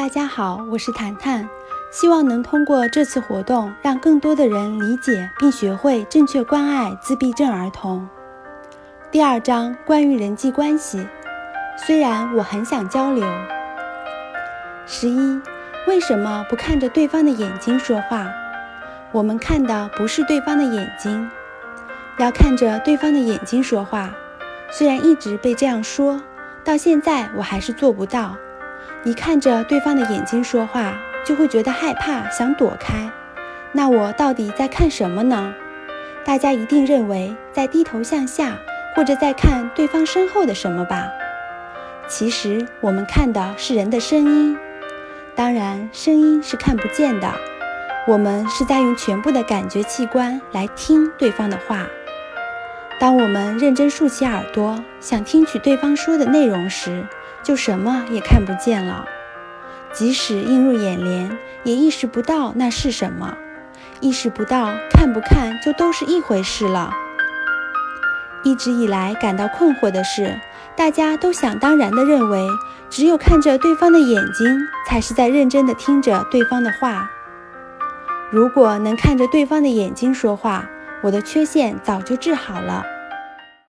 大家好，我是谈谈，希望能通过这次活动，让更多的人理解并学会正确关爱自闭症儿童。第二章关于人际关系，虽然我很想交流。十一，为什么不看着对方的眼睛说话？我们看的不是对方的眼睛，要看着对方的眼睛说话。虽然一直被这样说，到现在我还是做不到。一看着对方的眼睛说话，就会觉得害怕，想躲开。那我到底在看什么呢？大家一定认为在低头向下，或者在看对方身后的什么吧？其实我们看的是人的声音，当然声音是看不见的。我们是在用全部的感觉器官来听对方的话。当我们认真竖起耳朵，想听取对方说的内容时，就什么也看不见了，即使映入眼帘，也意识不到那是什么，意识不到看不看就都是一回事了。一直以来感到困惑的是，大家都想当然地认为，只有看着对方的眼睛，才是在认真地听着对方的话。如果能看着对方的眼睛说话，我的缺陷早就治好了。